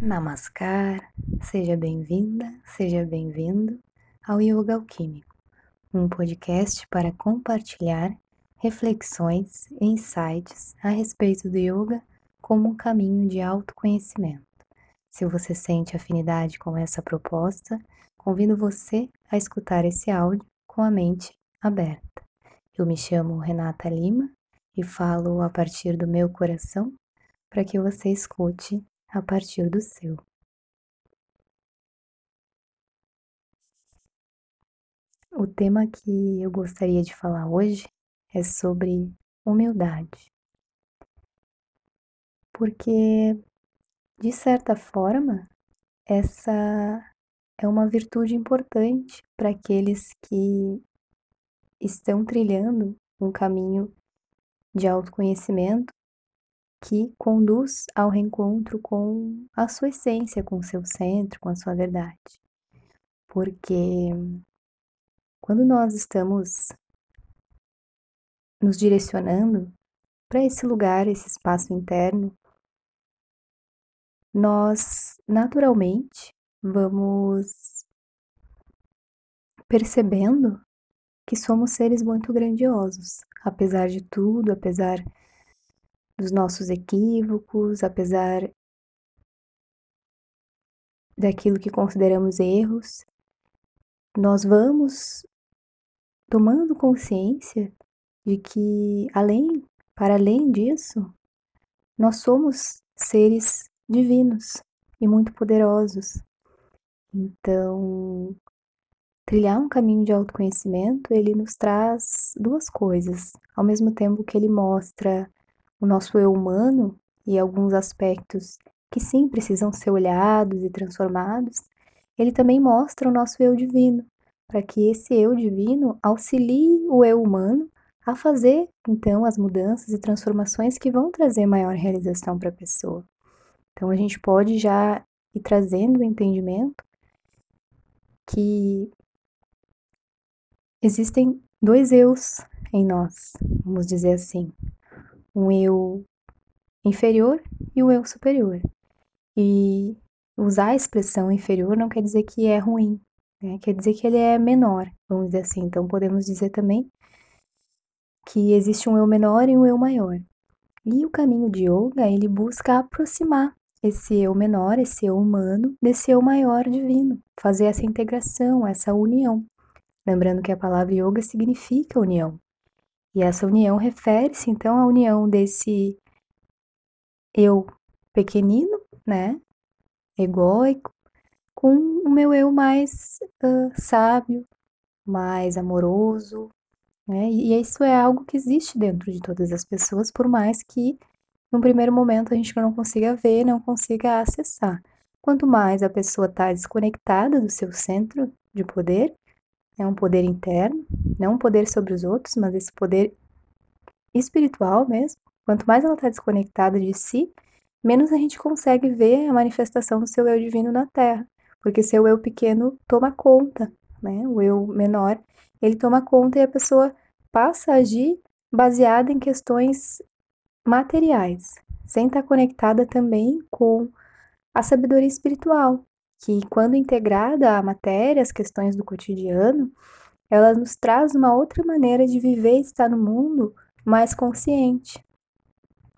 Namaskar, seja bem-vinda, seja bem-vindo ao Yoga Alquímico, um podcast para compartilhar reflexões e insights a respeito do yoga como um caminho de autoconhecimento. Se você sente afinidade com essa proposta, convido você a escutar esse áudio com a mente aberta. Eu me chamo Renata Lima e falo a partir do meu coração para que você escute a partir do seu. O tema que eu gostaria de falar hoje é sobre humildade. Porque, de certa forma, essa é uma virtude importante para aqueles que estão trilhando um caminho de autoconhecimento que conduz ao reencontro com a sua essência, com o seu centro, com a sua verdade. Porque quando nós estamos nos direcionando para esse lugar, esse espaço interno, nós naturalmente vamos percebendo que somos seres muito grandiosos, apesar de tudo, apesar dos nossos equívocos, apesar daquilo que consideramos erros, nós vamos tomando consciência de que além, para além disso, nós somos seres divinos e muito poderosos. Então, trilhar um caminho de autoconhecimento, ele nos traz duas coisas. Ao mesmo tempo que ele mostra o nosso eu humano e alguns aspectos que sim precisam ser olhados e transformados, ele também mostra o nosso eu divino, para que esse eu divino auxilie o eu humano a fazer então as mudanças e transformações que vão trazer maior realização para a pessoa. Então a gente pode já ir trazendo o entendimento que existem dois eus em nós, vamos dizer assim um eu inferior e um eu superior. E usar a expressão inferior não quer dizer que é ruim, né? quer dizer que ele é menor, vamos dizer assim. Então podemos dizer também que existe um eu menor e um eu maior. E o caminho de yoga, ele busca aproximar esse eu menor, esse eu humano, desse eu maior divino, fazer essa integração, essa união. Lembrando que a palavra yoga significa união. E essa união refere-se então à união desse eu pequenino, né, egóico, com o meu eu mais uh, sábio, mais amoroso, né? E isso é algo que existe dentro de todas as pessoas, por mais que no primeiro momento a gente não consiga ver, não consiga acessar. Quanto mais a pessoa está desconectada do seu centro de poder, é um poder interno, não um poder sobre os outros, mas esse poder espiritual mesmo. Quanto mais ela está desconectada de si, menos a gente consegue ver a manifestação do seu eu divino na Terra, porque seu eu pequeno toma conta, né? O eu menor, ele toma conta e a pessoa passa a agir baseada em questões materiais, sem estar tá conectada também com a sabedoria espiritual, que quando integrada à matéria, as questões do cotidiano, ela nos traz uma outra maneira de viver e estar no mundo mais consciente.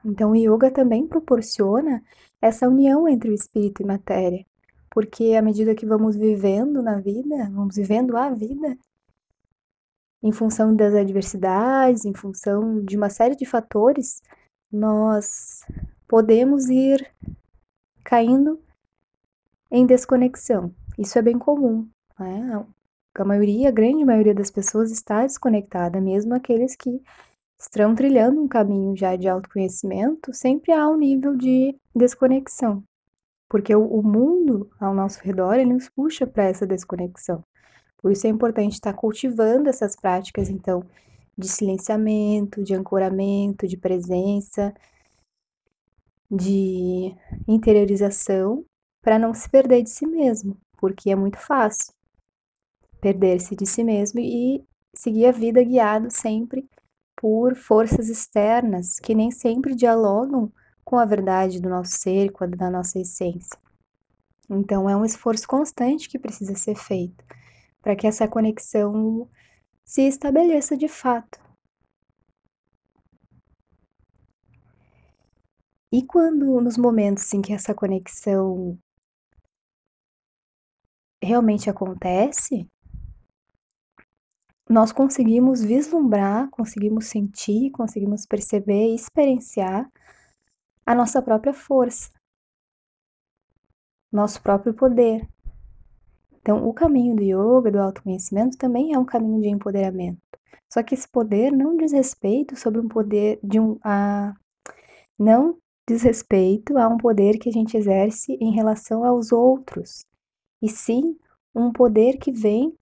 Então, o yoga também proporciona essa união entre o espírito e matéria, porque à medida que vamos vivendo na vida, vamos vivendo a vida, em função das adversidades, em função de uma série de fatores, nós podemos ir caindo em desconexão. Isso é bem comum. Né? A maioria, a grande maioria das pessoas está desconectada, mesmo aqueles que estão trilhando um caminho já de autoconhecimento, sempre há um nível de desconexão. Porque o, o mundo ao nosso redor, ele nos puxa para essa desconexão. Por isso é importante estar cultivando essas práticas, então, de silenciamento, de ancoramento, de presença, de interiorização, para não se perder de si mesmo, porque é muito fácil perder-se de si mesmo e seguir a vida guiado sempre por forças externas que nem sempre dialogam com a verdade do nosso ser, com a da nossa essência. Então é um esforço constante que precisa ser feito para que essa conexão se estabeleça de fato. E quando nos momentos em que essa conexão realmente acontece, nós conseguimos vislumbrar, conseguimos sentir, conseguimos perceber e experienciar a nossa própria força, nosso próprio poder. Então, o caminho do yoga, do autoconhecimento, também é um caminho de empoderamento. Só que esse poder não diz respeito sobre um poder de um a não diz respeito a um poder que a gente exerce em relação aos outros, e sim um poder que vem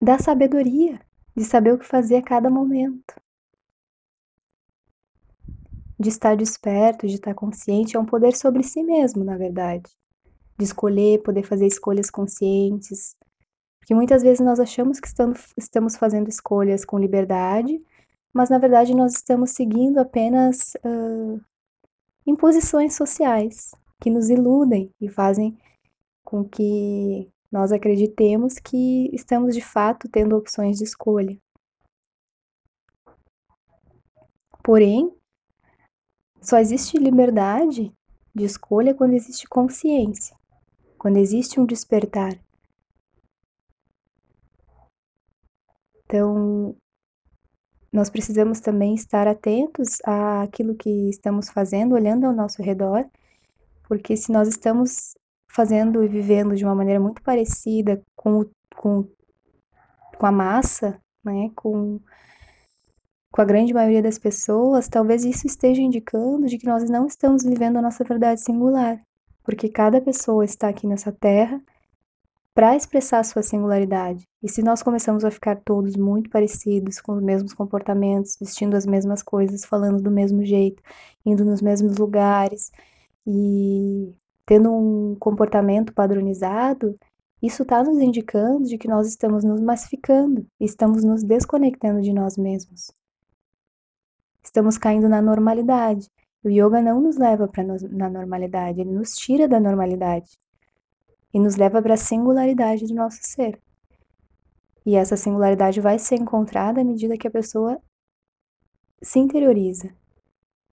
da sabedoria, de saber o que fazer a cada momento. De estar desperto, de estar consciente, é um poder sobre si mesmo, na verdade. De escolher, poder fazer escolhas conscientes. Porque muitas vezes nós achamos que estamos fazendo escolhas com liberdade, mas na verdade nós estamos seguindo apenas uh, imposições sociais que nos iludem e fazem com que nós acreditemos que estamos de fato tendo opções de escolha. Porém, só existe liberdade de escolha quando existe consciência, quando existe um despertar. Então, nós precisamos também estar atentos àquilo que estamos fazendo, olhando ao nosso redor, porque se nós estamos fazendo e vivendo de uma maneira muito parecida com, com, com a massa, né, com, com a grande maioria das pessoas, talvez isso esteja indicando de que nós não estamos vivendo a nossa verdade singular, porque cada pessoa está aqui nessa terra para expressar a sua singularidade. E se nós começamos a ficar todos muito parecidos, com os mesmos comportamentos, vestindo as mesmas coisas, falando do mesmo jeito, indo nos mesmos lugares e tendo um comportamento padronizado, isso está nos indicando de que nós estamos nos massificando, estamos nos desconectando de nós mesmos. Estamos caindo na normalidade. O yoga não nos leva para na normalidade, ele nos tira da normalidade e nos leva para a singularidade do nosso ser. E essa singularidade vai ser encontrada à medida que a pessoa se interioriza,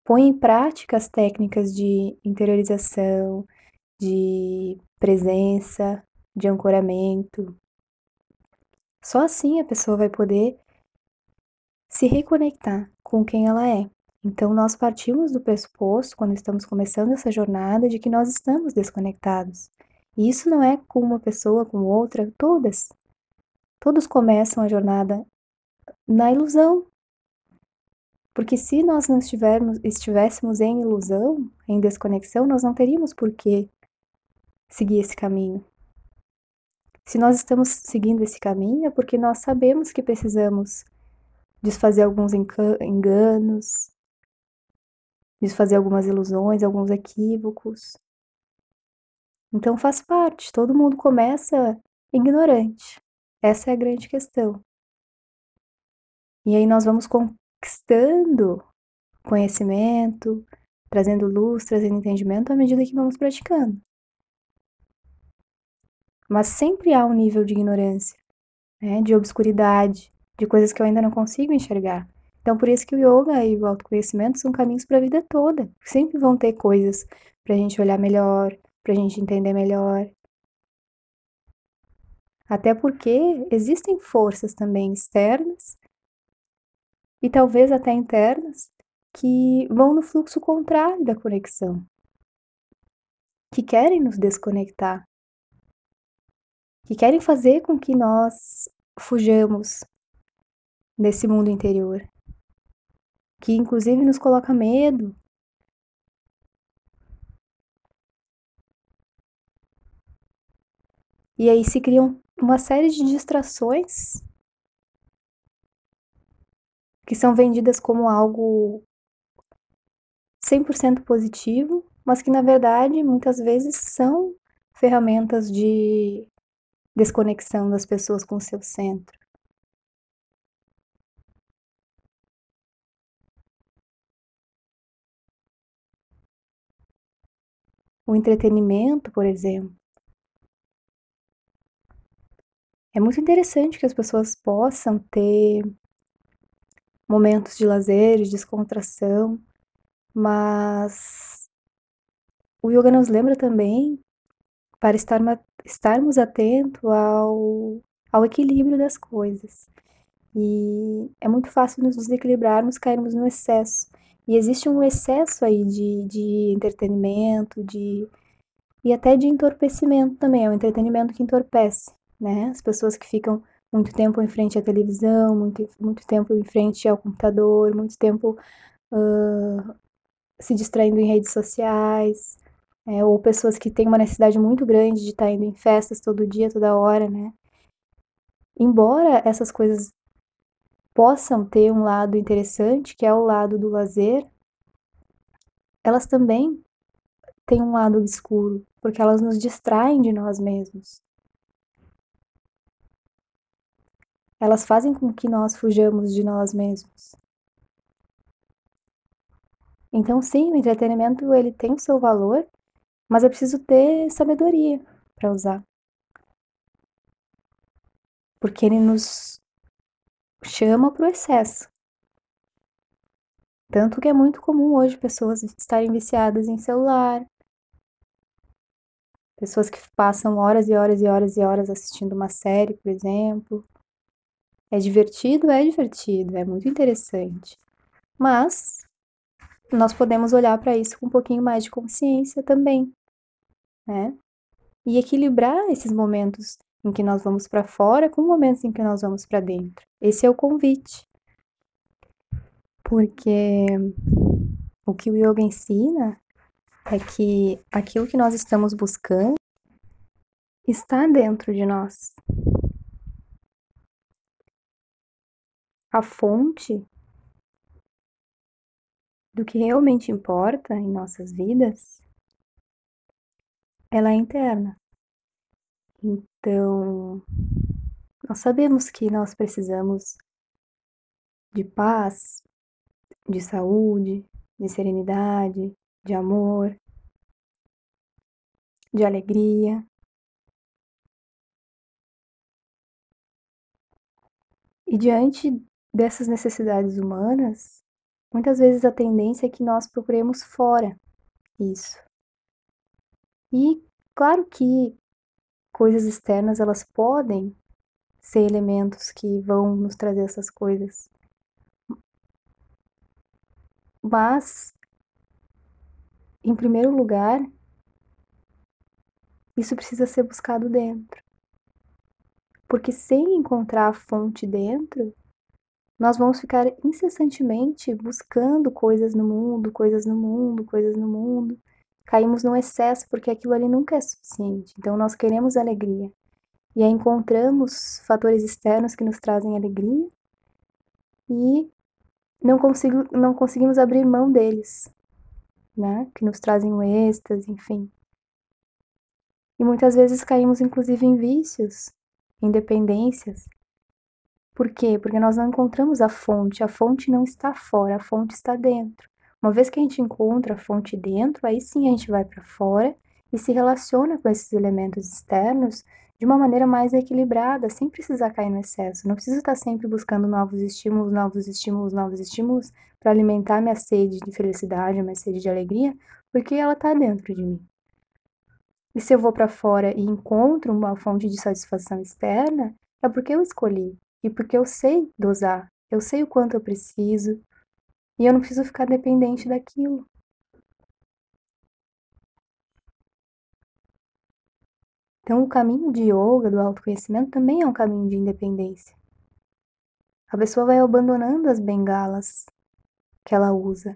põe em prática as técnicas de interiorização, de presença, de ancoramento. Só assim a pessoa vai poder se reconectar com quem ela é. Então, nós partimos do pressuposto, quando estamos começando essa jornada, de que nós estamos desconectados. E isso não é com uma pessoa, com outra, todas. Todos começam a jornada na ilusão. Porque se nós não estivermos, estivéssemos em ilusão, em desconexão, nós não teríamos por que seguir esse caminho. Se nós estamos seguindo esse caminho, é porque nós sabemos que precisamos desfazer alguns enganos, desfazer algumas ilusões, alguns equívocos. Então faz parte, todo mundo começa ignorante. Essa é a grande questão. E aí nós vamos conquistando conhecimento, trazendo luz, trazendo entendimento à medida que vamos praticando mas sempre há um nível de ignorância, né, de obscuridade, de coisas que eu ainda não consigo enxergar. Então, por isso que o yoga e o autoconhecimento são caminhos para a vida toda. Sempre vão ter coisas para a gente olhar melhor, para a gente entender melhor. Até porque existem forças também externas e talvez até internas que vão no fluxo contrário da conexão, que querem nos desconectar, que querem fazer com que nós fujamos desse mundo interior, que inclusive nos coloca medo. E aí se criam uma série de distrações que são vendidas como algo 100% positivo, mas que na verdade muitas vezes são ferramentas de desconexão das pessoas com seu centro. o entretenimento, por exemplo. É muito interessante que as pessoas possam ter momentos de lazer, de descontração, mas o yoga nos lembra também para estar, estarmos atentos ao, ao equilíbrio das coisas. E é muito fácil nos desequilibrarmos, cairmos no excesso. E existe um excesso aí de, de entretenimento, de e até de entorpecimento também, é um entretenimento que entorpece né? As pessoas que ficam muito tempo em frente à televisão, muito, muito tempo em frente ao computador, muito tempo uh, se distraindo em redes sociais, é, ou pessoas que têm uma necessidade muito grande de estar indo em festas todo dia, toda hora, né? Embora essas coisas possam ter um lado interessante, que é o lado do lazer, elas também têm um lado obscuro, porque elas nos distraem de nós mesmos. Elas fazem com que nós fujamos de nós mesmos. Então, sim, o entretenimento ele tem o seu valor, mas é preciso ter sabedoria para usar. Porque ele nos chama para o excesso. Tanto que é muito comum hoje pessoas estarem viciadas em celular, pessoas que passam horas e horas e horas e horas assistindo uma série, por exemplo, é divertido? É divertido, é muito interessante. Mas nós podemos olhar para isso com um pouquinho mais de consciência também, né? E equilibrar esses momentos em que nós vamos para fora com momentos em que nós vamos para dentro. Esse é o convite. Porque o que o yoga ensina é que aquilo que nós estamos buscando está dentro de nós. a fonte do que realmente importa em nossas vidas, ela é interna. Então, nós sabemos que nós precisamos de paz, de saúde, de serenidade, de amor, de alegria, E diante dessas necessidades humanas, muitas vezes a tendência é que nós procuremos fora isso. E claro que coisas externas elas podem ser elementos que vão nos trazer essas coisas. Mas em primeiro lugar, isso precisa ser buscado dentro. Porque sem encontrar a fonte dentro, nós vamos ficar incessantemente buscando coisas no mundo, coisas no mundo, coisas no mundo. Caímos no excesso porque aquilo ali nunca é suficiente. Então nós queremos alegria. E aí encontramos fatores externos que nos trazem alegria e não, consigo, não conseguimos abrir mão deles, né? Que nos trazem o êxtase, enfim. E muitas vezes caímos inclusive em vícios, em dependências por quê? Porque nós não encontramos a fonte, a fonte não está fora, a fonte está dentro. Uma vez que a gente encontra a fonte dentro, aí sim a gente vai para fora e se relaciona com esses elementos externos de uma maneira mais equilibrada, sem precisar cair no excesso. Não preciso estar sempre buscando novos estímulos, novos estímulos, novos estímulos para alimentar minha sede de felicidade, minha sede de alegria, porque ela está dentro de mim. E se eu vou para fora e encontro uma fonte de satisfação externa, é porque eu escolhi, e porque eu sei dosar, eu sei o quanto eu preciso e eu não preciso ficar dependente daquilo. Então, o caminho de yoga, do autoconhecimento, também é um caminho de independência. A pessoa vai abandonando as bengalas que ela usa.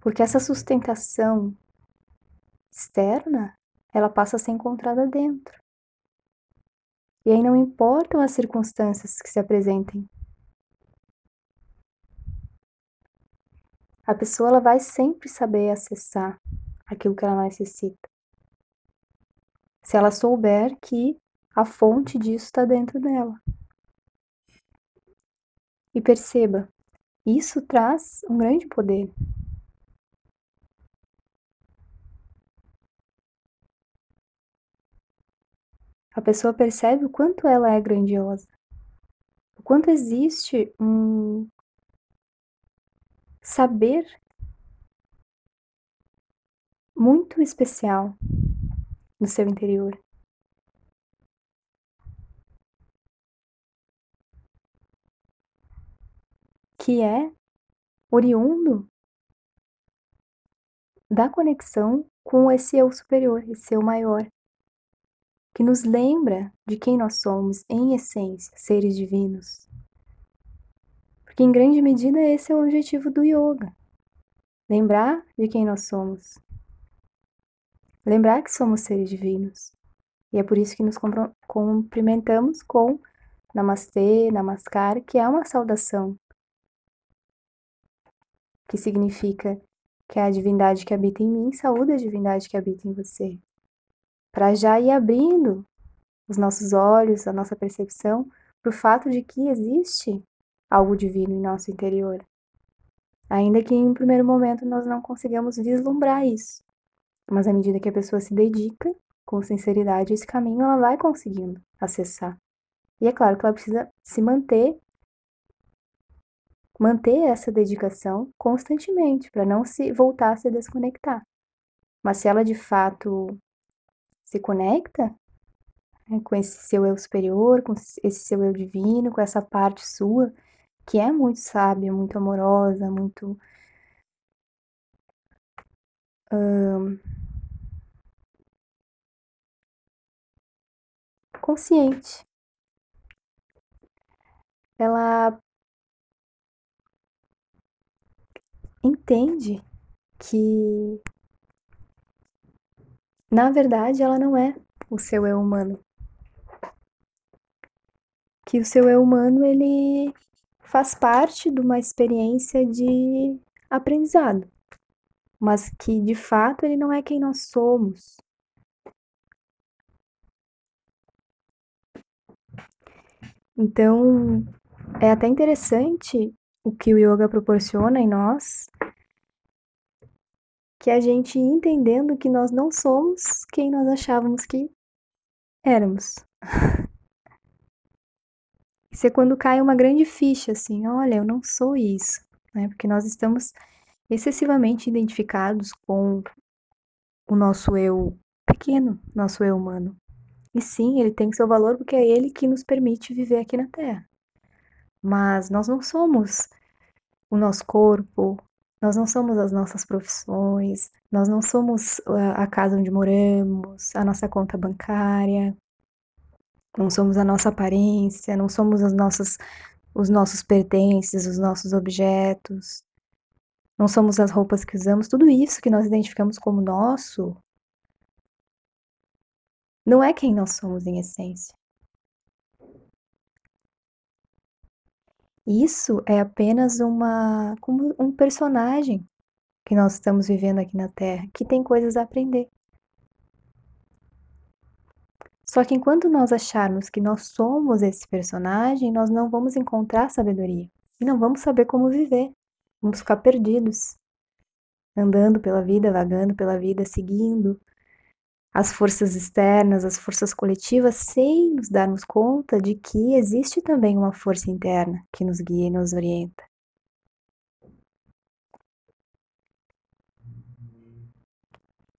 Porque essa sustentação externa, ela passa a ser encontrada dentro. E aí não importam as circunstâncias que se apresentem. A pessoa ela vai sempre saber acessar aquilo que ela necessita. Se ela souber que a fonte disso está dentro dela. E perceba, isso traz um grande poder. A pessoa percebe o quanto ela é grandiosa, o quanto existe um saber muito especial no seu interior. Que é oriundo da conexão com esse eu superior, esse eu maior, que nos lembra de quem nós somos em essência, seres divinos. Porque em grande medida esse é o objetivo do yoga. Lembrar de quem nós somos. Lembrar que somos seres divinos. E é por isso que nos cumprimentamos com Namastê, Namaskar, que é uma saudação que significa que a divindade que habita em mim saúda a divindade que habita em você. Para já ir abrindo os nossos olhos, a nossa percepção, para o fato de que existe algo divino em nosso interior. Ainda que em um primeiro momento nós não consigamos vislumbrar isso. Mas à medida que a pessoa se dedica com sinceridade a esse caminho, ela vai conseguindo acessar. E é claro que ela precisa se manter manter essa dedicação constantemente para não se voltar a se desconectar. Mas se ela de fato se conecta, né, com esse seu eu superior, com esse seu eu divino, com essa parte sua que é muito sábia, muito amorosa, muito. consciente. Ela entende que, na verdade, ela não é o seu eu humano. Que o seu eu humano ele faz parte de uma experiência de aprendizado, mas que de fato ele não é quem nós somos. Então, é até interessante o que o yoga proporciona em nós, que a gente entendendo que nós não somos quem nós achávamos que éramos. Isso é quando cai uma grande ficha, assim, olha, eu não sou isso, né? Porque nós estamos excessivamente identificados com o nosso eu pequeno, nosso eu humano. E sim, ele tem seu valor porque é ele que nos permite viver aqui na Terra. Mas nós não somos o nosso corpo, nós não somos as nossas profissões, nós não somos a casa onde moramos, a nossa conta bancária, não somos a nossa aparência, não somos as nossas, os nossos pertences, os nossos objetos, não somos as roupas que usamos, tudo isso que nós identificamos como nosso, não é quem nós somos em essência. Isso é apenas uma como um personagem que nós estamos vivendo aqui na Terra, que tem coisas a aprender. Só que enquanto nós acharmos que nós somos esse personagem, nós não vamos encontrar sabedoria e não vamos saber como viver. Vamos ficar perdidos, andando pela vida, vagando pela vida, seguindo as forças externas, as forças coletivas, sem nos darmos conta de que existe também uma força interna que nos guia e nos orienta.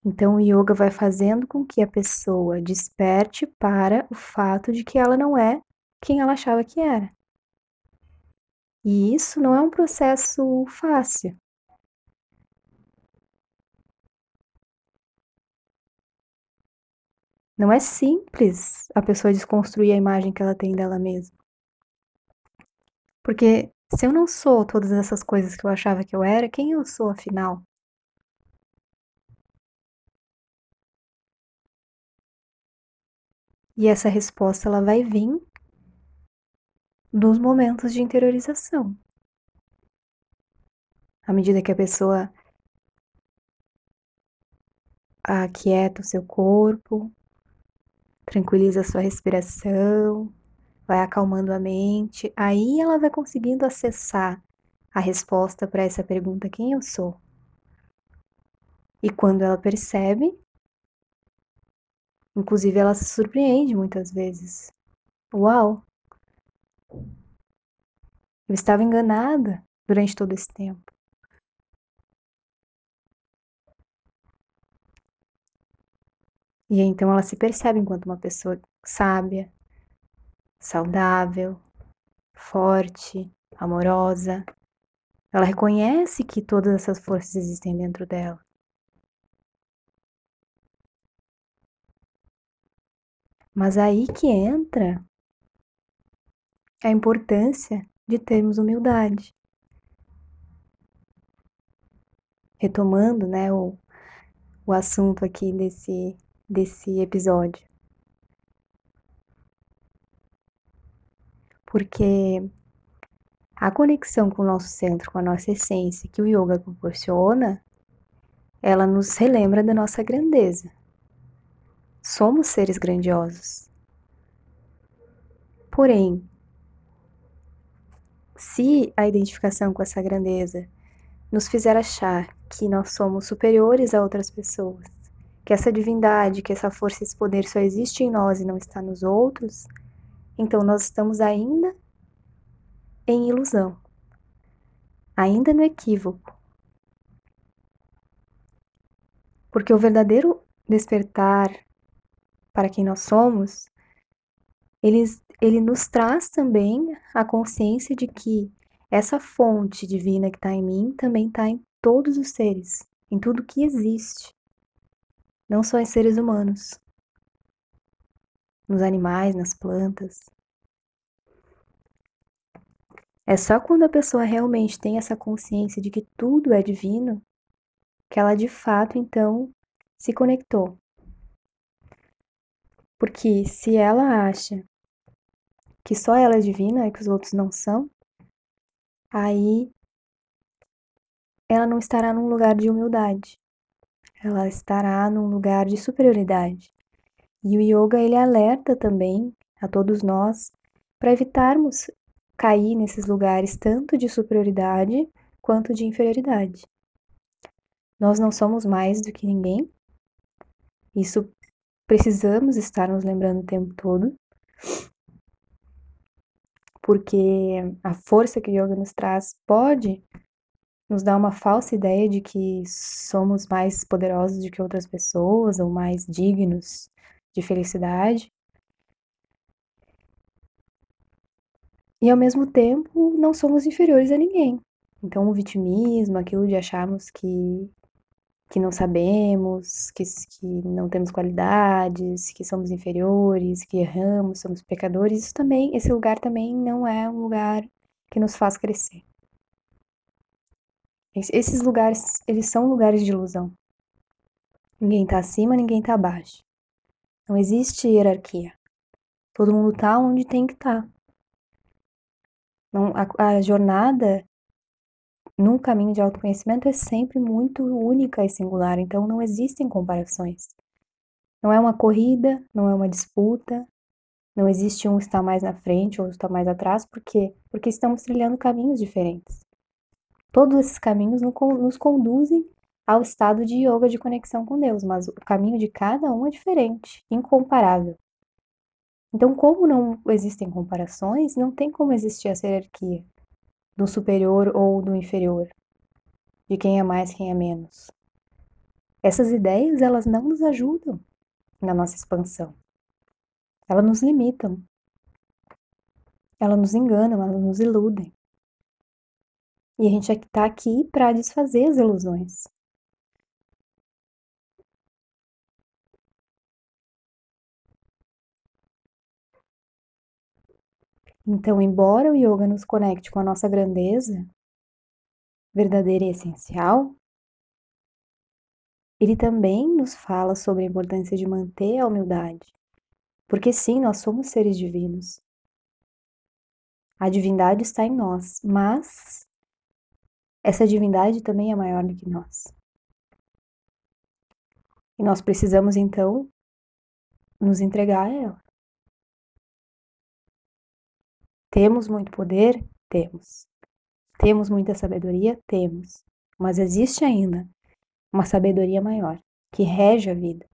Então, o yoga vai fazendo com que a pessoa desperte para o fato de que ela não é quem ela achava que era. E isso não é um processo fácil. Não é simples a pessoa desconstruir a imagem que ela tem dela mesma. Porque se eu não sou todas essas coisas que eu achava que eu era, quem eu sou afinal? E essa resposta ela vai vir dos momentos de interiorização. À medida que a pessoa aquieta o seu corpo, tranquiliza a sua respiração, vai acalmando a mente, aí ela vai conseguindo acessar a resposta para essa pergunta: quem eu sou? E quando ela percebe, inclusive ela se surpreende muitas vezes. Uau! Eu estava enganada durante todo esse tempo. E então ela se percebe enquanto uma pessoa sábia, saudável, forte, amorosa. Ela reconhece que todas essas forças existem dentro dela. Mas aí que entra a importância de termos humildade. Retomando, né, o, o assunto aqui desse desse episódio. Porque a conexão com o nosso centro, com a nossa essência que o yoga proporciona, ela nos relembra da nossa grandeza. Somos seres grandiosos. Porém, se a identificação com essa grandeza nos fizer achar que nós somos superiores a outras pessoas, que essa divindade, que essa força, esse poder só existe em nós e não está nos outros, então nós estamos ainda em ilusão, ainda no equívoco. Porque o verdadeiro despertar para quem nós somos, ele, ele nos traz também a consciência de que essa fonte divina que está em mim também está em todos os seres, em tudo que existe não só em seres humanos, nos animais, nas plantas. É só quando a pessoa realmente tem essa consciência de que tudo é divino que ela de fato então se conectou. Porque se ela acha que só ela é divina e que os outros não são, aí ela não estará num lugar de humildade ela estará num lugar de superioridade. E o yoga ele alerta também a todos nós para evitarmos cair nesses lugares tanto de superioridade quanto de inferioridade. Nós não somos mais do que ninguém. Isso precisamos estar nos lembrando o tempo todo. Porque a força que o yoga nos traz pode nos dá uma falsa ideia de que somos mais poderosos do que outras pessoas ou mais dignos de felicidade. E ao mesmo tempo não somos inferiores a ninguém. Então o vitimismo, aquilo de acharmos que que não sabemos, que, que não temos qualidades, que somos inferiores, que erramos, somos pecadores, isso também, esse lugar também não é um lugar que nos faz crescer. Esses lugares, eles são lugares de ilusão. Ninguém está acima, ninguém está abaixo. Não existe hierarquia. Todo mundo está onde tem que estar. Tá. A, a jornada num caminho de autoconhecimento é sempre muito única e singular, então não existem comparações. Não é uma corrida, não é uma disputa, não existe um estar mais na frente ou estar mais atrás, por quê? Porque estamos trilhando caminhos diferentes. Todos esses caminhos nos conduzem ao estado de yoga de conexão com Deus, mas o caminho de cada um é diferente, incomparável. Então, como não existem comparações, não tem como existir essa hierarquia do superior ou do inferior, de quem é mais, quem é menos. Essas ideias, elas não nos ajudam na nossa expansão. Elas nos limitam. Elas nos enganam, elas nos iludem. E a gente está aqui para desfazer as ilusões. Então, embora o yoga nos conecte com a nossa grandeza verdadeira e essencial, ele também nos fala sobre a importância de manter a humildade. Porque sim, nós somos seres divinos. A divindade está em nós, mas essa divindade também é maior do que nós. E nós precisamos então nos entregar a ela. Temos muito poder? Temos. Temos muita sabedoria? Temos. Mas existe ainda uma sabedoria maior que rege a vida,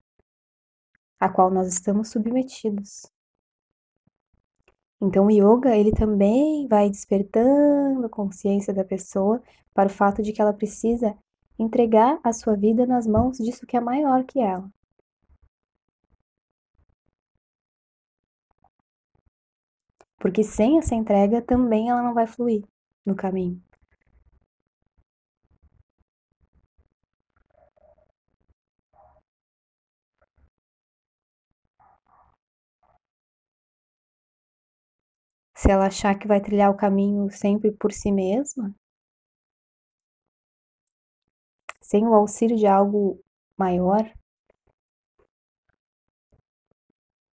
a qual nós estamos submetidos. Então o yoga, ele também vai despertando a consciência da pessoa para o fato de que ela precisa entregar a sua vida nas mãos disso que é maior que ela. Porque sem essa entrega também ela não vai fluir no caminho. Se ela achar que vai trilhar o caminho sempre por si mesma, sem o auxílio de algo maior,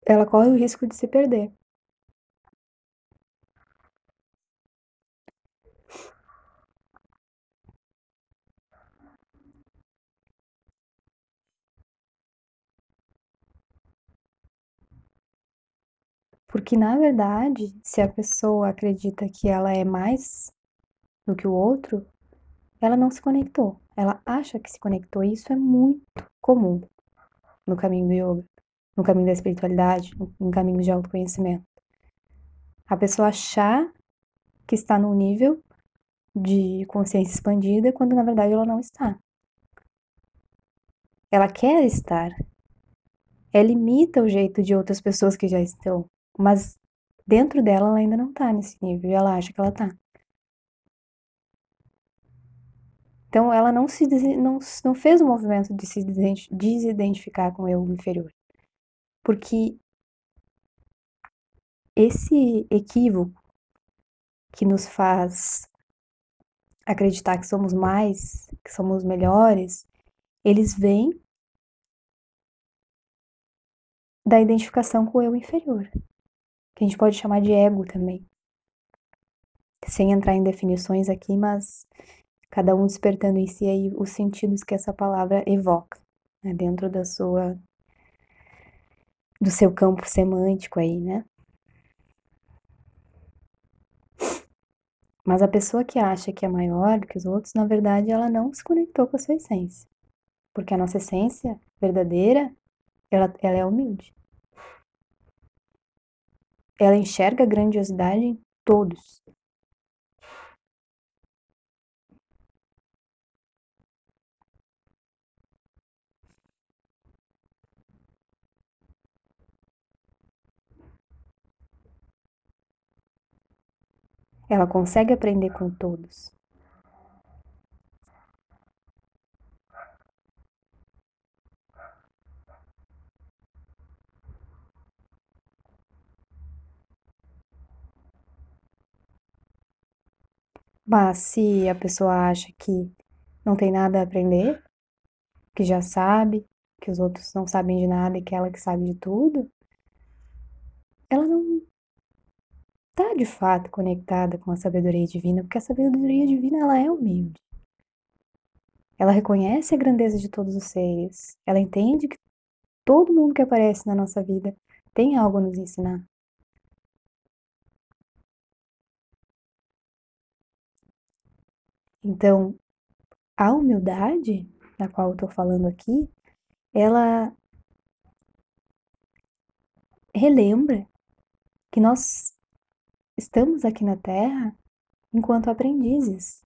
ela corre o risco de se perder. Porque, na verdade, se a pessoa acredita que ela é mais do que o outro, ela não se conectou. Ela acha que se conectou. E isso é muito comum no caminho do yoga, no caminho da espiritualidade, no caminho de autoconhecimento. A pessoa achar que está num nível de consciência expandida quando na verdade ela não está. Ela quer estar. Ela imita o jeito de outras pessoas que já estão. Mas dentro dela ela ainda não tá nesse nível ela acha que ela tá. Então ela não se não, não fez o movimento de se desidentificar com o eu inferior. Porque esse equívoco que nos faz acreditar que somos mais, que somos melhores, eles vêm da identificação com o eu inferior que a gente pode chamar de ego também. Sem entrar em definições aqui, mas cada um despertando em si aí os sentidos que essa palavra evoca, né, dentro da sua do seu campo semântico aí, né? Mas a pessoa que acha que é maior do que os outros, na verdade, ela não se conectou com a sua essência. Porque a nossa essência verdadeira, ela, ela é humilde. Ela enxerga a grandiosidade em todos. Ela consegue aprender com todos. Mas se a pessoa acha que não tem nada a aprender, que já sabe, que os outros não sabem de nada e que ela que sabe de tudo, ela não está de fato conectada com a sabedoria divina, porque a sabedoria divina ela é humilde. Ela reconhece a grandeza de todos os seres. Ela entende que todo mundo que aparece na nossa vida tem algo a nos ensinar. Então, a humildade da qual eu estou falando aqui, ela relembra que nós estamos aqui na Terra enquanto aprendizes.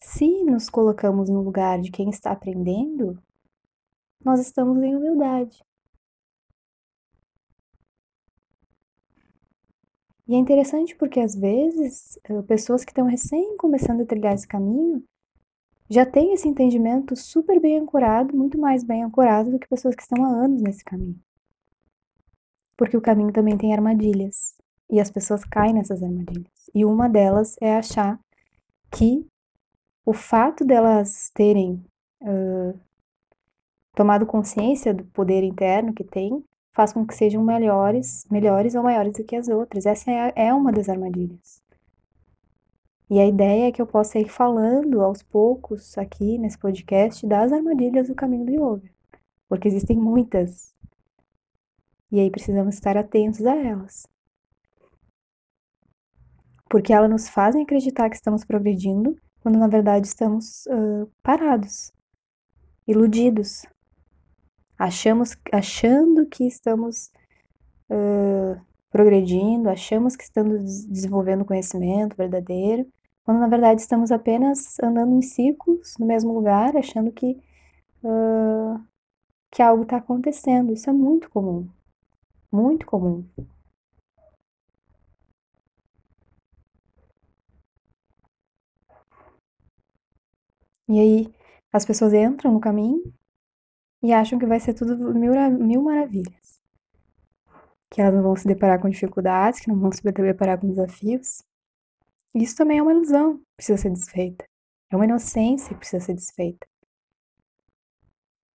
Se nos colocamos no lugar de quem está aprendendo, nós estamos em humildade. E é interessante porque às vezes eh, pessoas que estão recém começando a trilhar esse caminho já têm esse entendimento super bem ancorado, muito mais bem ancorado do que pessoas que estão há anos nesse caminho. Porque o caminho também tem armadilhas e as pessoas caem nessas armadilhas. E uma delas é achar que o fato delas terem uh, tomado consciência do poder interno que tem faz com que sejam melhores, melhores ou maiores do que as outras. Essa é, é uma das armadilhas. E a ideia é que eu possa ir falando aos poucos aqui nesse podcast das armadilhas do caminho do yoga, porque existem muitas. E aí precisamos estar atentos a elas. porque elas nos fazem acreditar que estamos progredindo, quando na verdade estamos uh, parados, iludidos, achamos, achando que estamos uh, progredindo, achamos que estamos desenvolvendo conhecimento verdadeiro, quando na verdade estamos apenas andando em círculos no mesmo lugar, achando que, uh, que algo está acontecendo. Isso é muito comum. Muito comum. E aí as pessoas entram no caminho e acham que vai ser tudo mil, mil maravilhas. Que elas não vão se deparar com dificuldades, que não vão se deparar com desafios. Isso também é uma ilusão, precisa ser desfeita. É uma inocência que precisa ser desfeita.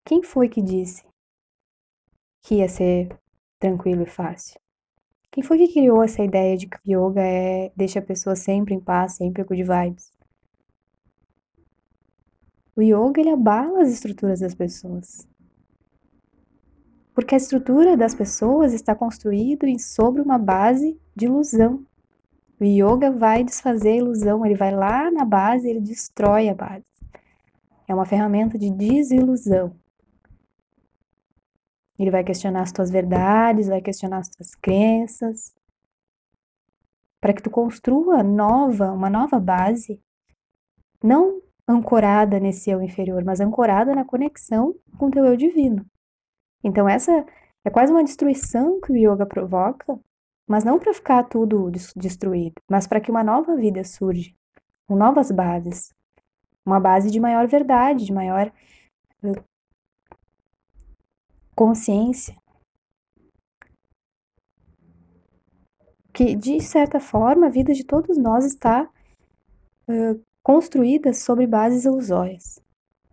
Quem foi que disse que ia ser tranquilo e fácil? Quem foi que criou essa ideia de que o yoga é deixa a pessoa sempre em paz, sempre de vibes? O yoga ele abala as estruturas das pessoas. Porque a estrutura das pessoas está construída sobre uma base de ilusão. O yoga vai desfazer a ilusão, ele vai lá na base, ele destrói a base. É uma ferramenta de desilusão. Ele vai questionar as tuas verdades, vai questionar as tuas crenças, para que tu construa nova, uma nova base, não ancorada nesse eu inferior, mas ancorada na conexão com teu eu divino. Então essa é quase uma destruição que o yoga provoca mas não para ficar tudo destruído, mas para que uma nova vida surja, com novas bases, uma base de maior verdade, de maior consciência, que de certa forma a vida de todos nós está uh, construída sobre bases ilusórias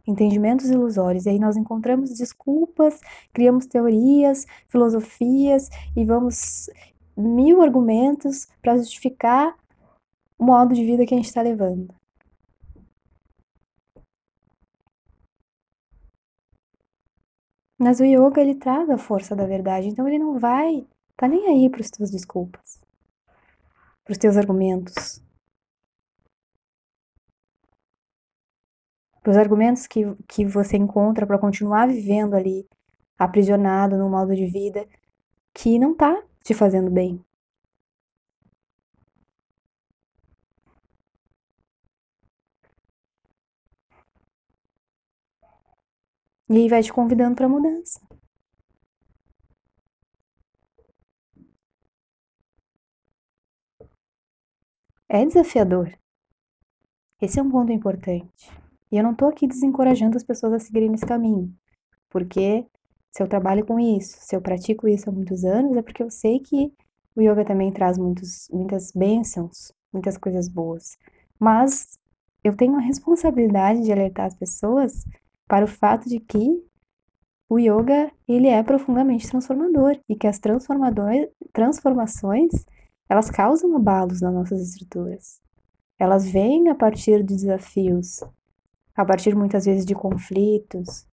entendimentos ilusórios. E aí nós encontramos desculpas, criamos teorias, filosofias e vamos mil argumentos para justificar o modo de vida que a gente está levando. Mas o yoga ele traz a força da verdade, então ele não vai tá nem aí para os teus desculpas, para os teus argumentos, para os argumentos que, que você encontra para continuar vivendo ali aprisionado no modo de vida que não tá te fazendo bem. E aí vai te convidando para mudança. É desafiador. Esse é um ponto importante. E eu não tô aqui desencorajando as pessoas a seguirem nesse caminho, porque se eu trabalho com isso, se eu pratico isso há muitos anos, é porque eu sei que o yoga também traz muitos, muitas bênçãos, muitas coisas boas. Mas eu tenho a responsabilidade de alertar as pessoas para o fato de que o yoga ele é profundamente transformador e que as transformações elas causam abalos nas nossas estruturas. Elas vêm a partir de desafios, a partir muitas vezes de conflitos,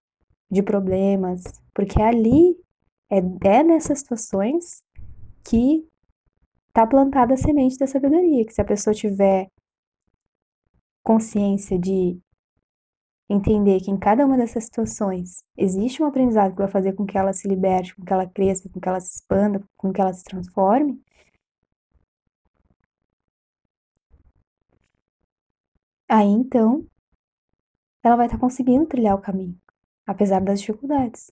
de problemas, porque ali é, é nessas situações que está plantada a semente da sabedoria, que se a pessoa tiver consciência de entender que em cada uma dessas situações existe um aprendizado que vai fazer com que ela se liberte, com que ela cresça, com que ela se expanda, com que ela se transforme, aí então ela vai estar tá conseguindo trilhar o caminho apesar das dificuldades.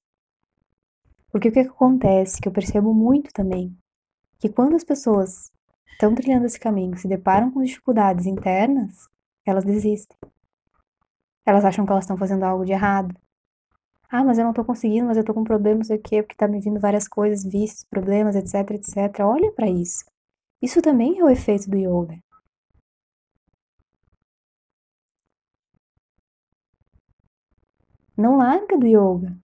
Porque o que acontece, que eu percebo muito também, que quando as pessoas estão trilhando esse caminho, se deparam com dificuldades internas, elas desistem. Elas acham que elas estão fazendo algo de errado. Ah, mas eu não tô conseguindo, mas eu tô com problema, não sei o quê, porque tá me vindo várias coisas, vícios, problemas, etc, etc. Olha para isso. Isso também é o efeito do yoga. Não larga do yoga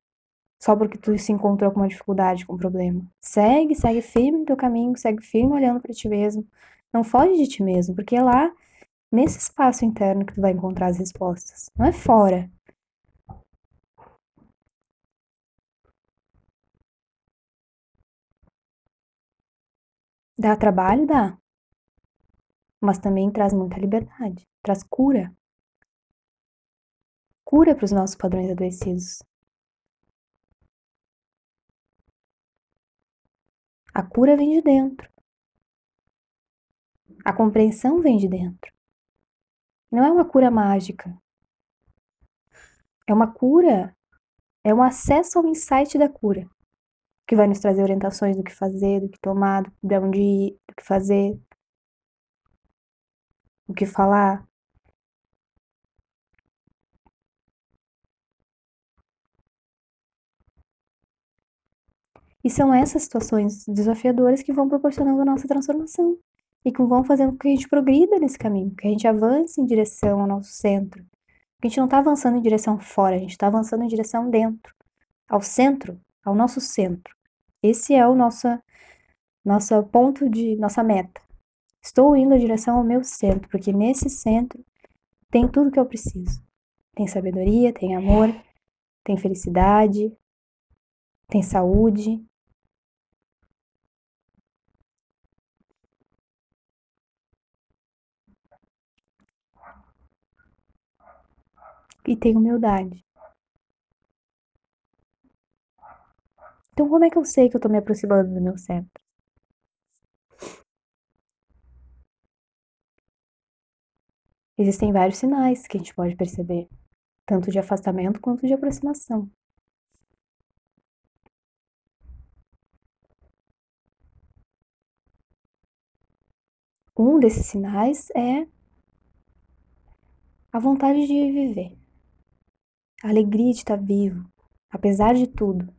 só porque tu se encontrou com uma dificuldade, com um problema. Segue, segue firme no teu caminho, segue firme olhando para ti mesmo. Não foge de ti mesmo, porque é lá, nesse espaço interno, que tu vai encontrar as respostas. Não é fora. Dá trabalho? Dá. mas também traz muita liberdade, traz cura. Cura para os nossos padrões adoecidos. A cura vem de dentro. A compreensão vem de dentro. Não é uma cura mágica. É uma cura, é um acesso ao insight da cura, que vai nos trazer orientações do que fazer, do que tomar, de onde ir, do que fazer, o que falar. E são essas situações desafiadoras que vão proporcionando a nossa transformação e que vão fazendo com que a gente progrida nesse caminho, que a gente avance em direção ao nosso centro. Porque a gente não está avançando em direção fora, a gente está avançando em direção dentro, ao centro, ao nosso centro. Esse é o nosso, nosso ponto de nossa meta. Estou indo em direção ao meu centro, porque nesse centro tem tudo que eu preciso. Tem sabedoria, tem amor, tem felicidade, tem saúde. E tem humildade. Então, como é que eu sei que eu tô me aproximando do meu centro? Existem vários sinais que a gente pode perceber, tanto de afastamento quanto de aproximação. Um desses sinais é a vontade de viver, a alegria de estar vivo, apesar de tudo,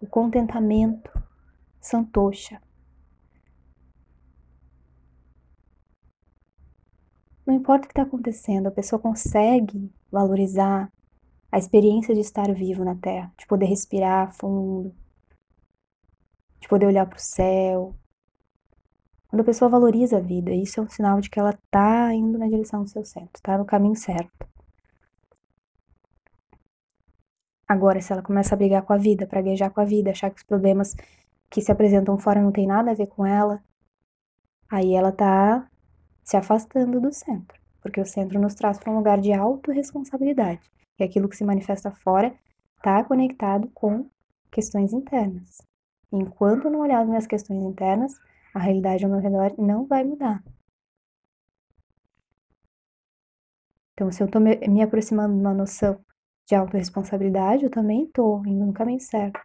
o contentamento, santosha. Não importa o que está acontecendo, a pessoa consegue valorizar a experiência de estar vivo na Terra, de poder respirar fundo, de poder olhar para o céu, quando a pessoa valoriza a vida, isso é um sinal de que ela está indo na direção do seu centro, está no caminho certo. Agora, se ela começa a brigar com a vida, praguejar com a vida, achar que os problemas que se apresentam fora não tem nada a ver com ela, aí ela está se afastando do centro, porque o centro nos traz para um lugar de autorresponsabilidade, e aquilo que se manifesta fora está conectado com questões internas. Enquanto eu não olhar as minhas questões internas, a realidade ao meu redor não vai mudar. Então, se eu estou me aproximando de uma noção de autorresponsabilidade, eu também estou indo no caminho certo.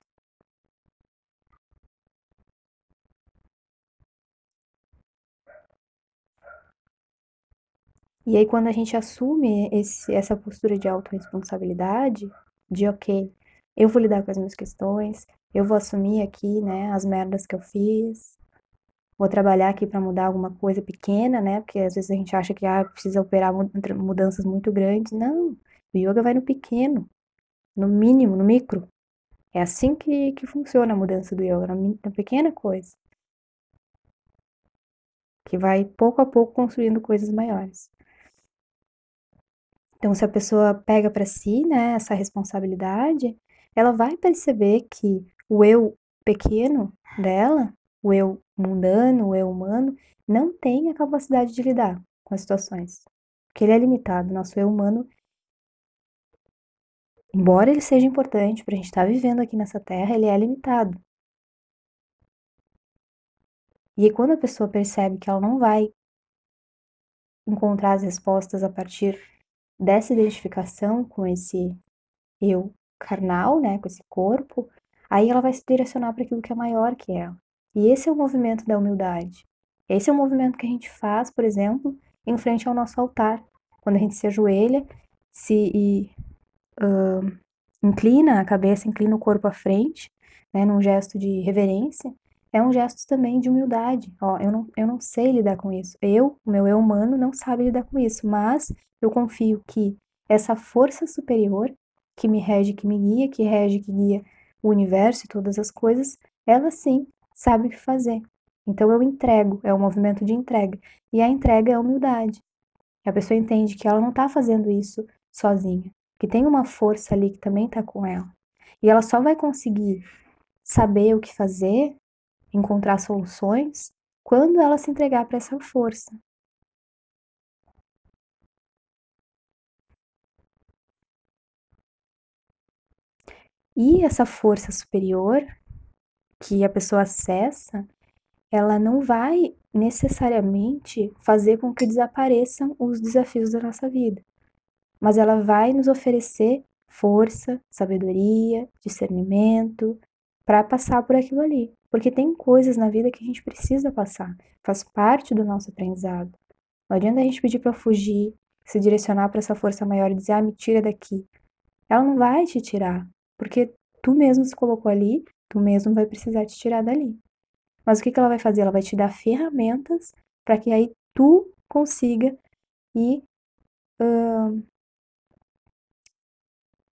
E aí, quando a gente assume esse, essa postura de autorresponsabilidade, de ok, eu vou lidar com as minhas questões, eu vou assumir aqui, né, as merdas que eu fiz, vou trabalhar aqui para mudar alguma coisa pequena, né? Porque às vezes a gente acha que ah, precisa operar mudanças muito grandes. Não, o yoga vai no pequeno, no mínimo, no micro. É assim que, que funciona a mudança do yoga, na, na pequena coisa. Que vai pouco a pouco construindo coisas maiores. Então, se a pessoa pega para si, né, essa responsabilidade, ela vai perceber que o eu pequeno dela o eu mundano, o eu humano, não tem a capacidade de lidar com as situações. Porque ele é limitado. Nosso eu humano, embora ele seja importante para a gente estar tá vivendo aqui nessa terra, ele é limitado. E quando a pessoa percebe que ela não vai encontrar as respostas a partir dessa identificação com esse eu carnal, né, com esse corpo, aí ela vai se direcionar para aquilo que é maior que ela. E esse é o movimento da humildade. Esse é o movimento que a gente faz, por exemplo, em frente ao nosso altar. Quando a gente se ajoelha, se e, uh, inclina a cabeça, inclina o corpo à frente, né, num gesto de reverência, é um gesto também de humildade. Ó, eu não, eu não sei lidar com isso. Eu, o meu eu humano, não sabe lidar com isso, mas eu confio que essa força superior que me rege, que me guia, que rege, que guia o universo e todas as coisas, ela sim sabe o que fazer. Então eu entrego, é um movimento de entrega. E a entrega é a humildade. A pessoa entende que ela não está fazendo isso sozinha, que tem uma força ali que também está com ela. E ela só vai conseguir saber o que fazer, encontrar soluções, quando ela se entregar para essa força. E essa força superior que a pessoa acessa, ela não vai necessariamente fazer com que desapareçam os desafios da nossa vida, mas ela vai nos oferecer força, sabedoria, discernimento para passar por aquilo ali, porque tem coisas na vida que a gente precisa passar, faz parte do nosso aprendizado. Não adianta a gente pedir para fugir, se direcionar para essa força maior e dizer: "Ah, me tira daqui". Ela não vai te tirar, porque tu mesmo se colocou ali, tu mesmo vai precisar te tirar dali. Mas o que, que ela vai fazer? Ela vai te dar ferramentas para que aí tu consiga ir uh,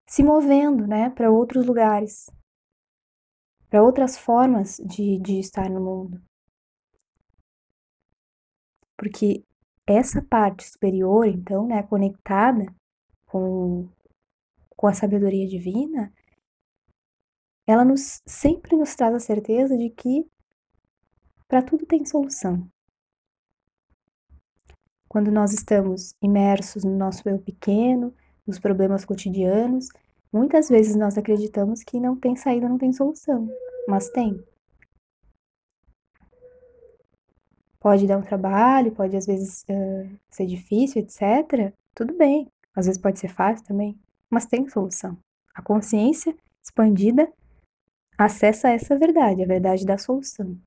se movendo, né, para outros lugares, para outras formas de, de estar no mundo. Porque essa parte superior, então, né, conectada com, com a sabedoria divina, ela nos, sempre nos traz a certeza de que para tudo tem solução. Quando nós estamos imersos no nosso eu pequeno, nos problemas cotidianos, muitas vezes nós acreditamos que não tem saída, não tem solução, mas tem. Pode dar um trabalho, pode às vezes uh, ser difícil, etc. Tudo bem. Às vezes pode ser fácil também, mas tem solução. A consciência expandida acessa essa verdade, a verdade da solução.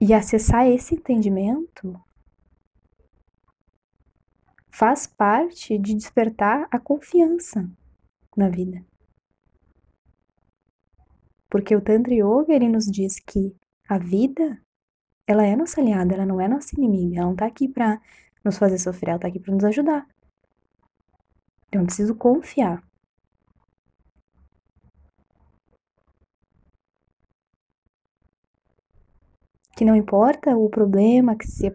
E acessar esse entendimento faz parte de despertar a confiança na vida. Porque o Tantra Yoga ele nos diz que a vida ela é nossa aliada, ela não é nossa inimiga, ela não tá aqui para nos fazer sofrer, ela tá aqui para nos ajudar. Então, eu preciso confiar. Que não importa o problema que se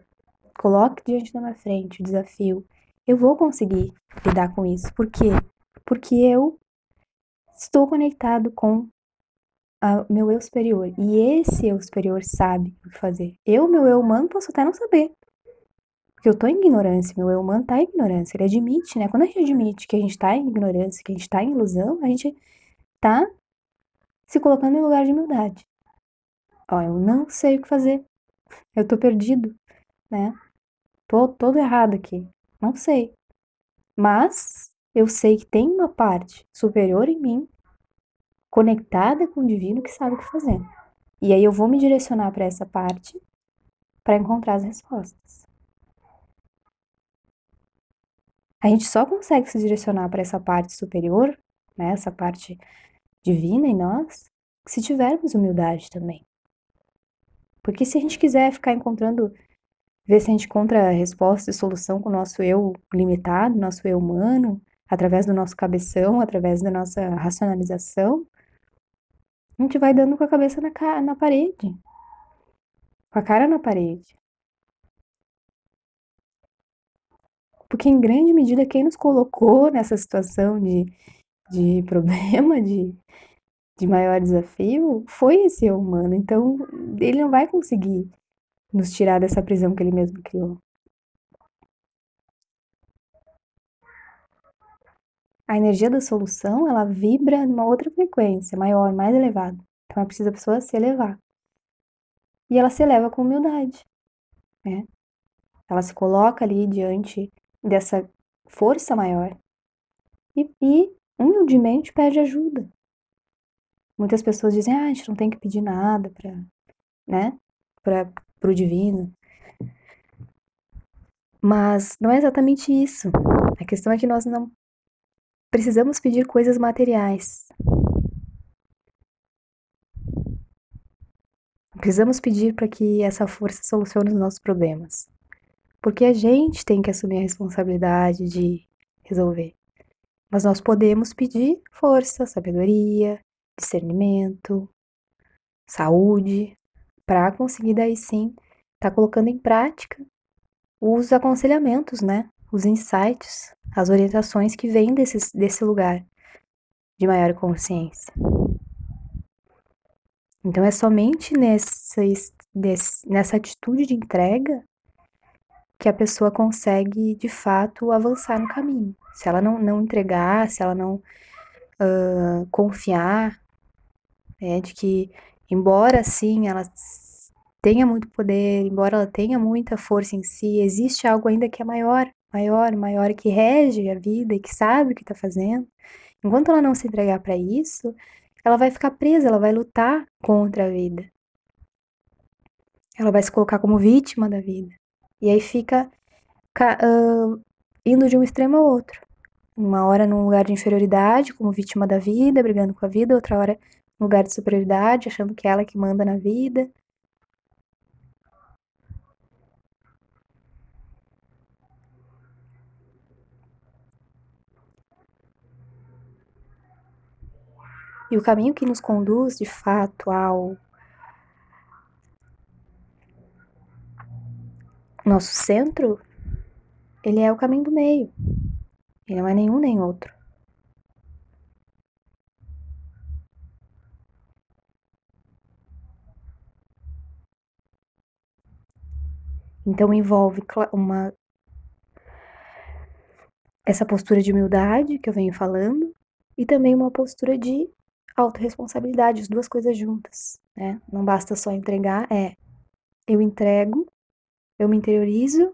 coloque diante da minha frente, o desafio, eu vou conseguir lidar com isso. Por quê? Porque eu estou conectado com o meu eu superior. E esse eu superior sabe o que fazer. Eu, meu eu humano, posso até não saber. Eu tô em ignorância, meu eu humano tá em ignorância. Ele admite, né? Quando a gente admite que a gente tá em ignorância, que a gente tá em ilusão, a gente tá se colocando em lugar de humildade. Ó, eu não sei o que fazer. Eu tô perdido, né? Tô todo errado aqui. Não sei. Mas eu sei que tem uma parte superior em mim, conectada com o divino, que sabe o que fazer. E aí eu vou me direcionar para essa parte para encontrar as respostas. A gente só consegue se direcionar para essa parte superior, né, essa parte divina em nós, se tivermos humildade também. Porque se a gente quiser ficar encontrando, ver se a gente encontra resposta e solução com o nosso eu limitado, nosso eu humano, através do nosso cabeção, através da nossa racionalização, a gente vai dando com a cabeça na, na parede, com a cara na parede. Porque, em grande medida, quem nos colocou nessa situação de, de problema, de, de maior desafio, foi esse eu humano. Então, ele não vai conseguir nos tirar dessa prisão que ele mesmo criou. A energia da solução, ela vibra numa outra frequência, maior, mais elevada. Então, é preciso a pessoa se elevar. E ela se eleva com humildade, né? Ela se coloca ali diante dessa força maior e, e humildemente pede ajuda. Muitas pessoas dizem, ah, a gente não tem que pedir nada para, né, para o divino. Mas não é exatamente isso. A questão é que nós não precisamos pedir coisas materiais. Precisamos pedir para que essa força solucione os nossos problemas. Porque a gente tem que assumir a responsabilidade de resolver. Mas nós podemos pedir força, sabedoria, discernimento, saúde, para conseguir daí sim estar tá colocando em prática os aconselhamentos, né? Os insights, as orientações que vêm desse, desse lugar. de maior consciência. Então é somente nessa, nessa atitude de entrega que a pessoa consegue de fato avançar no caminho. Se ela não, não entregar, se ela não uh, confiar, né, de que, embora sim ela tenha muito poder, embora ela tenha muita força em si, existe algo ainda que é maior, maior, maior, que rege a vida e que sabe o que está fazendo. Enquanto ela não se entregar para isso, ela vai ficar presa, ela vai lutar contra a vida. Ela vai se colocar como vítima da vida. E aí fica uh, indo de um extremo ao outro. Uma hora num lugar de inferioridade, como vítima da vida, brigando com a vida, outra hora num lugar de superioridade, achando que é ela que manda na vida. E o caminho que nos conduz de fato ao nosso centro, ele é o caminho do meio. Ele não é nenhum nem outro. Então envolve uma essa postura de humildade que eu venho falando e também uma postura de autorresponsabilidade, as duas coisas juntas, né? Não basta só entregar, é eu entrego, eu me interiorizo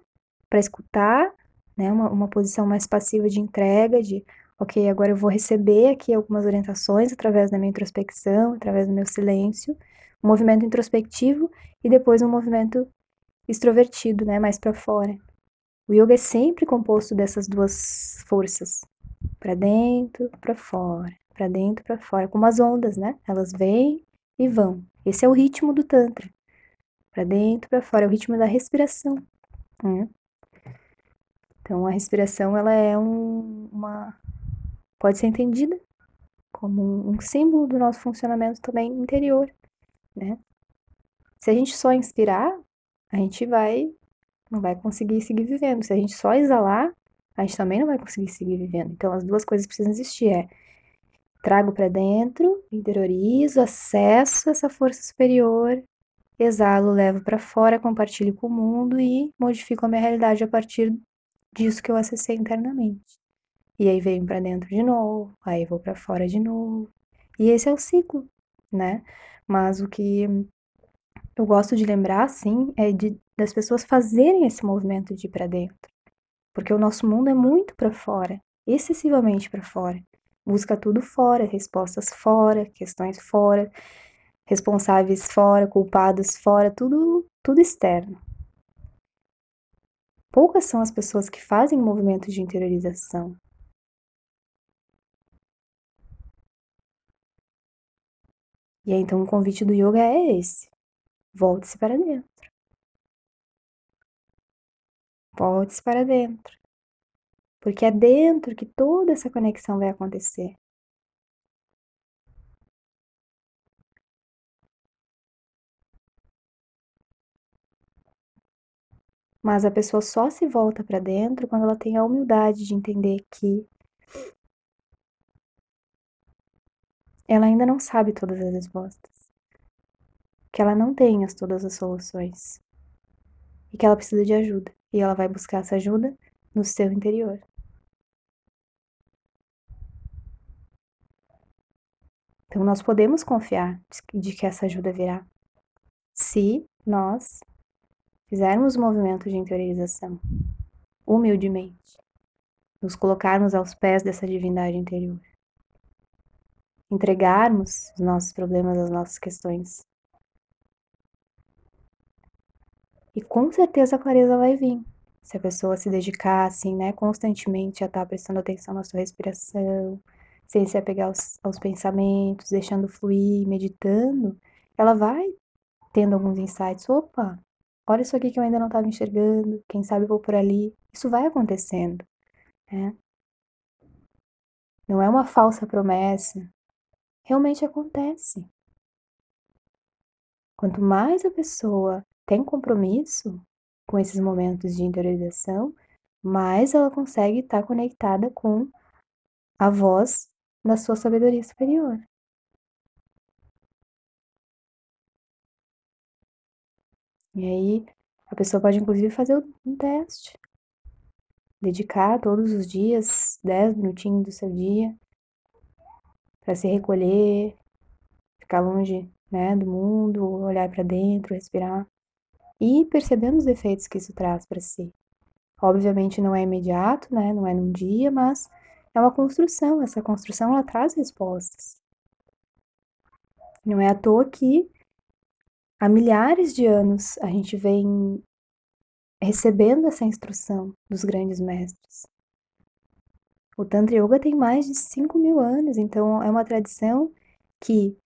para escutar, né? Uma, uma posição mais passiva de entrega, de ok, agora eu vou receber aqui algumas orientações através da minha introspecção, através do meu silêncio, um movimento introspectivo e depois um movimento extrovertido, né? Mais para fora. O yoga é sempre composto dessas duas forças, para dentro, para fora para dentro, para fora, como as ondas, né? Elas vêm e vão. Esse é o ritmo do tantra. Para dentro, para fora, é o ritmo da respiração. Né? Então a respiração ela é um, uma pode ser entendida como um símbolo do nosso funcionamento também interior, né? Se a gente só inspirar, a gente vai não vai conseguir seguir vivendo. Se a gente só exalar, a gente também não vai conseguir seguir vivendo. Então as duas coisas precisam existir, é Trago para dentro, interiorizo, acesso essa força superior, exalo, levo para fora, compartilho com o mundo e modifico a minha realidade a partir disso que eu acessei internamente. E aí venho para dentro de novo, aí vou para fora de novo. E esse é o ciclo, né? Mas o que eu gosto de lembrar, assim, é de, das pessoas fazerem esse movimento de ir para dentro. Porque o nosso mundo é muito para fora, excessivamente para fora busca tudo fora, respostas fora, questões fora, responsáveis fora, culpados fora, tudo, tudo externo. Poucas são as pessoas que fazem movimentos de interiorização. E aí, então o convite do yoga é esse: volte-se para dentro. Volte-se para dentro porque é dentro que toda essa conexão vai acontecer. Mas a pessoa só se volta para dentro quando ela tem a humildade de entender que ela ainda não sabe todas as respostas, que ela não tem as, todas as soluções e que ela precisa de ajuda. E ela vai buscar essa ajuda no seu interior. Então, nós podemos confiar de que essa ajuda virá se nós fizermos movimentos de interiorização humildemente, nos colocarmos aos pés dessa divindade interior, entregarmos os nossos problemas, as nossas questões. E com certeza a clareza vai vir. Se a pessoa se dedicar assim, né, constantemente a estar prestando atenção na sua respiração, sem se apegar aos, aos pensamentos, deixando fluir, meditando, ela vai tendo alguns insights. Opa, olha isso aqui que eu ainda não estava enxergando, quem sabe vou por ali. Isso vai acontecendo, né? Não é uma falsa promessa. Realmente acontece. Quanto mais a pessoa tem compromisso com esses momentos de interiorização, mais ela consegue estar conectada com a voz da sua sabedoria superior. E aí, a pessoa pode inclusive fazer um teste. Dedicar todos os dias 10 minutinhos do seu dia para se recolher, ficar longe né, do mundo, olhar para dentro, respirar e percebendo os efeitos que isso traz para si. Obviamente não é imediato, né, não é num dia, mas é uma construção. Essa construção ela traz respostas. Não é à toa que há milhares de anos a gente vem recebendo essa instrução dos grandes mestres. O Tantra Yoga tem mais de 5 mil anos, então é uma tradição que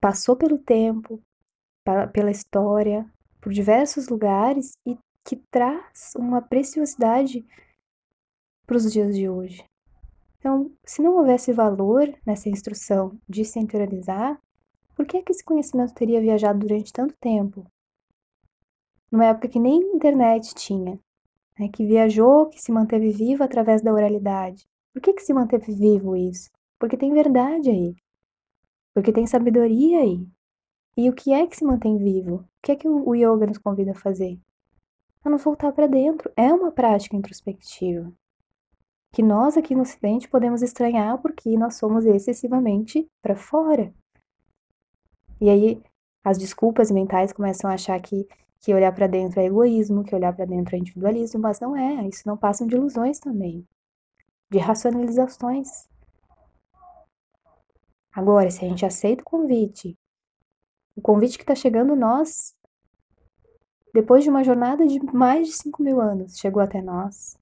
passou pelo tempo, pela história, por diversos lugares e que traz uma preciosidade para os dias de hoje. Então, se não houvesse valor nessa instrução de se interiorizar, por que, é que esse conhecimento teria viajado durante tanto tempo? Numa época que nem internet tinha, né, que viajou, que se manteve vivo através da oralidade. Por que, que se manteve vivo isso? Porque tem verdade aí. Porque tem sabedoria aí. E o que é que se mantém vivo? O que é que o yoga nos convida a fazer? A nos voltar para dentro. É uma prática introspectiva que nós aqui no Ocidente podemos estranhar porque nós somos excessivamente para fora. E aí as desculpas mentais começam a achar que, que olhar para dentro é egoísmo, que olhar para dentro é individualismo, mas não é. Isso não passa de ilusões também, de racionalizações. Agora, se a gente aceita o convite, o convite que está chegando nós, depois de uma jornada de mais de 5 mil anos, chegou até nós.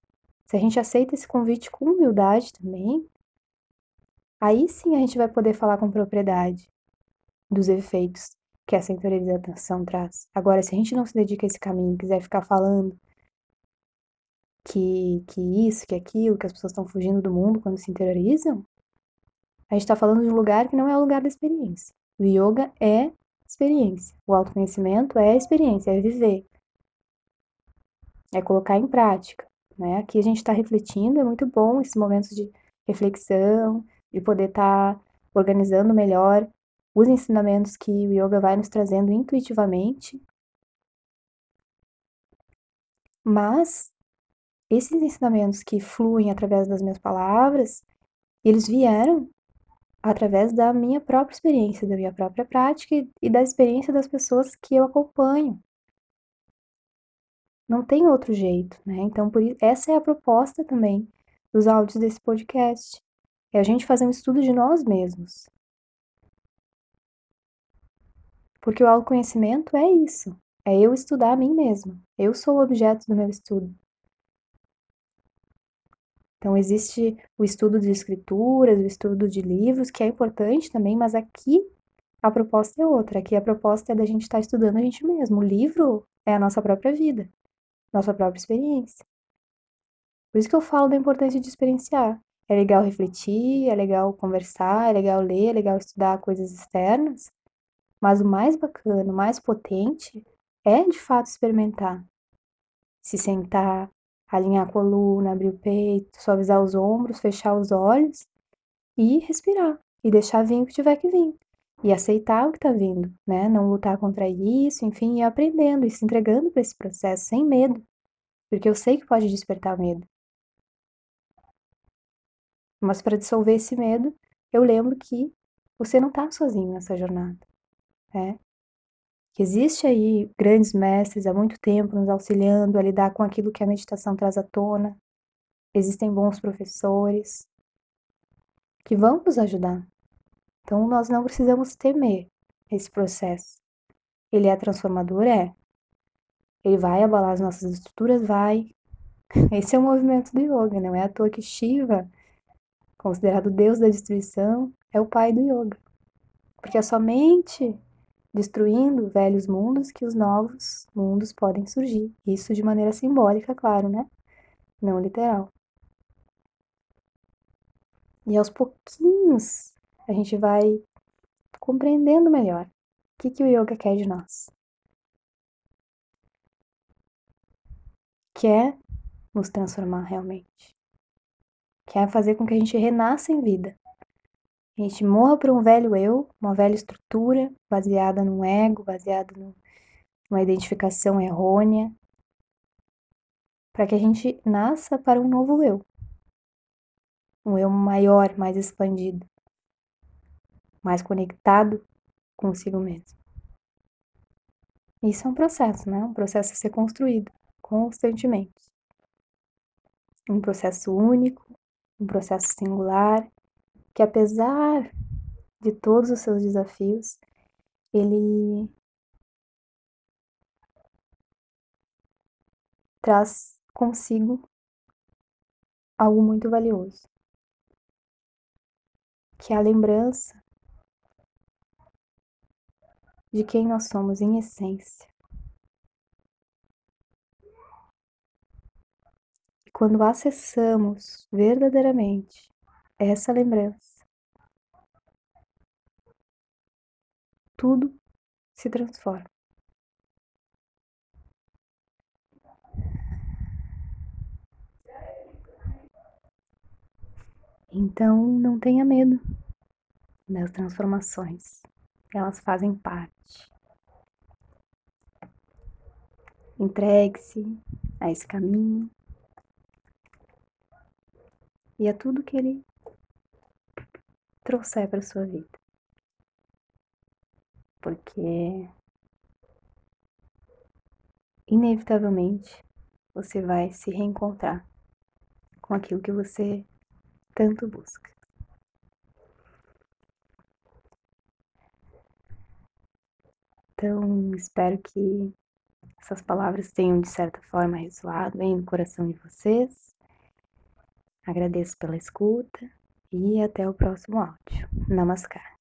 Se a gente aceita esse convite com humildade também, aí sim a gente vai poder falar com propriedade dos efeitos que essa interiorização traz. Agora, se a gente não se dedica a esse caminho, quiser ficar falando que, que isso, que aquilo, que as pessoas estão fugindo do mundo quando se interiorizam, a gente está falando de um lugar que não é o lugar da experiência. O yoga é experiência. O autoconhecimento é experiência, é viver. É colocar em prática. Né? Aqui a gente está refletindo, é muito bom esses momentos de reflexão, de poder estar tá organizando melhor os ensinamentos que o yoga vai nos trazendo intuitivamente. Mas esses ensinamentos que fluem através das minhas palavras, eles vieram através da minha própria experiência, da minha própria prática e da experiência das pessoas que eu acompanho. Não tem outro jeito, né? Então, por isso, essa é a proposta também dos áudios desse podcast. É a gente fazer um estudo de nós mesmos. Porque o autoconhecimento é isso. É eu estudar a mim mesma. Eu sou o objeto do meu estudo. Então, existe o estudo de escrituras, o estudo de livros, que é importante também, mas aqui a proposta é outra. Aqui a proposta é da gente estar estudando a gente mesmo. O livro é a nossa própria vida nossa própria experiência. Por isso que eu falo da importância de experienciar. É legal refletir, é legal conversar, é legal ler, é legal estudar coisas externas, mas o mais bacana, o mais potente é de fato experimentar. Se sentar, alinhar a coluna, abrir o peito, suavizar os ombros, fechar os olhos e respirar. E deixar vir o que tiver que vir. E aceitar o que está vindo, né? Não lutar contra isso, enfim, ir aprendendo e se entregando para esse processo sem medo. Porque eu sei que pode despertar medo. Mas para dissolver esse medo, eu lembro que você não está sozinho nessa jornada, né? Que existe aí grandes mestres há muito tempo nos auxiliando a lidar com aquilo que a meditação traz à tona. Existem bons professores que vão nos ajudar, então, nós não precisamos temer esse processo. Ele é transformador? É. Ele vai abalar as nossas estruturas? Vai. Esse é o movimento do yoga, não é à toa que Shiva, considerado deus da destruição, é o pai do yoga. Porque é somente destruindo velhos mundos que os novos mundos podem surgir. Isso de maneira simbólica, claro, né? Não literal. E aos pouquinhos a gente vai compreendendo melhor o que, que o yoga quer de nós. Quer nos transformar realmente. que é fazer com que a gente renasça em vida. A gente morra para um velho eu, uma velha estrutura baseada no ego, baseada numa identificação errônea, para que a gente nasça para um novo eu. Um eu maior, mais expandido, mais conectado consigo mesmo. Isso é um processo, né? Um processo a ser construído constantemente. Um processo único, um processo singular, que apesar de todos os seus desafios, ele traz consigo algo muito valioso, que é a lembrança de quem nós somos em essência. E quando acessamos verdadeiramente essa lembrança, tudo se transforma. Então, não tenha medo das transformações, elas fazem parte. Entregue-se a esse caminho e a tudo que ele trouxer para sua vida. Porque inevitavelmente você vai se reencontrar com aquilo que você tanto busca. Então, espero que essas palavras tenham de certa forma ressoado aí no coração de vocês. Agradeço pela escuta e até o próximo áudio. Namaskar.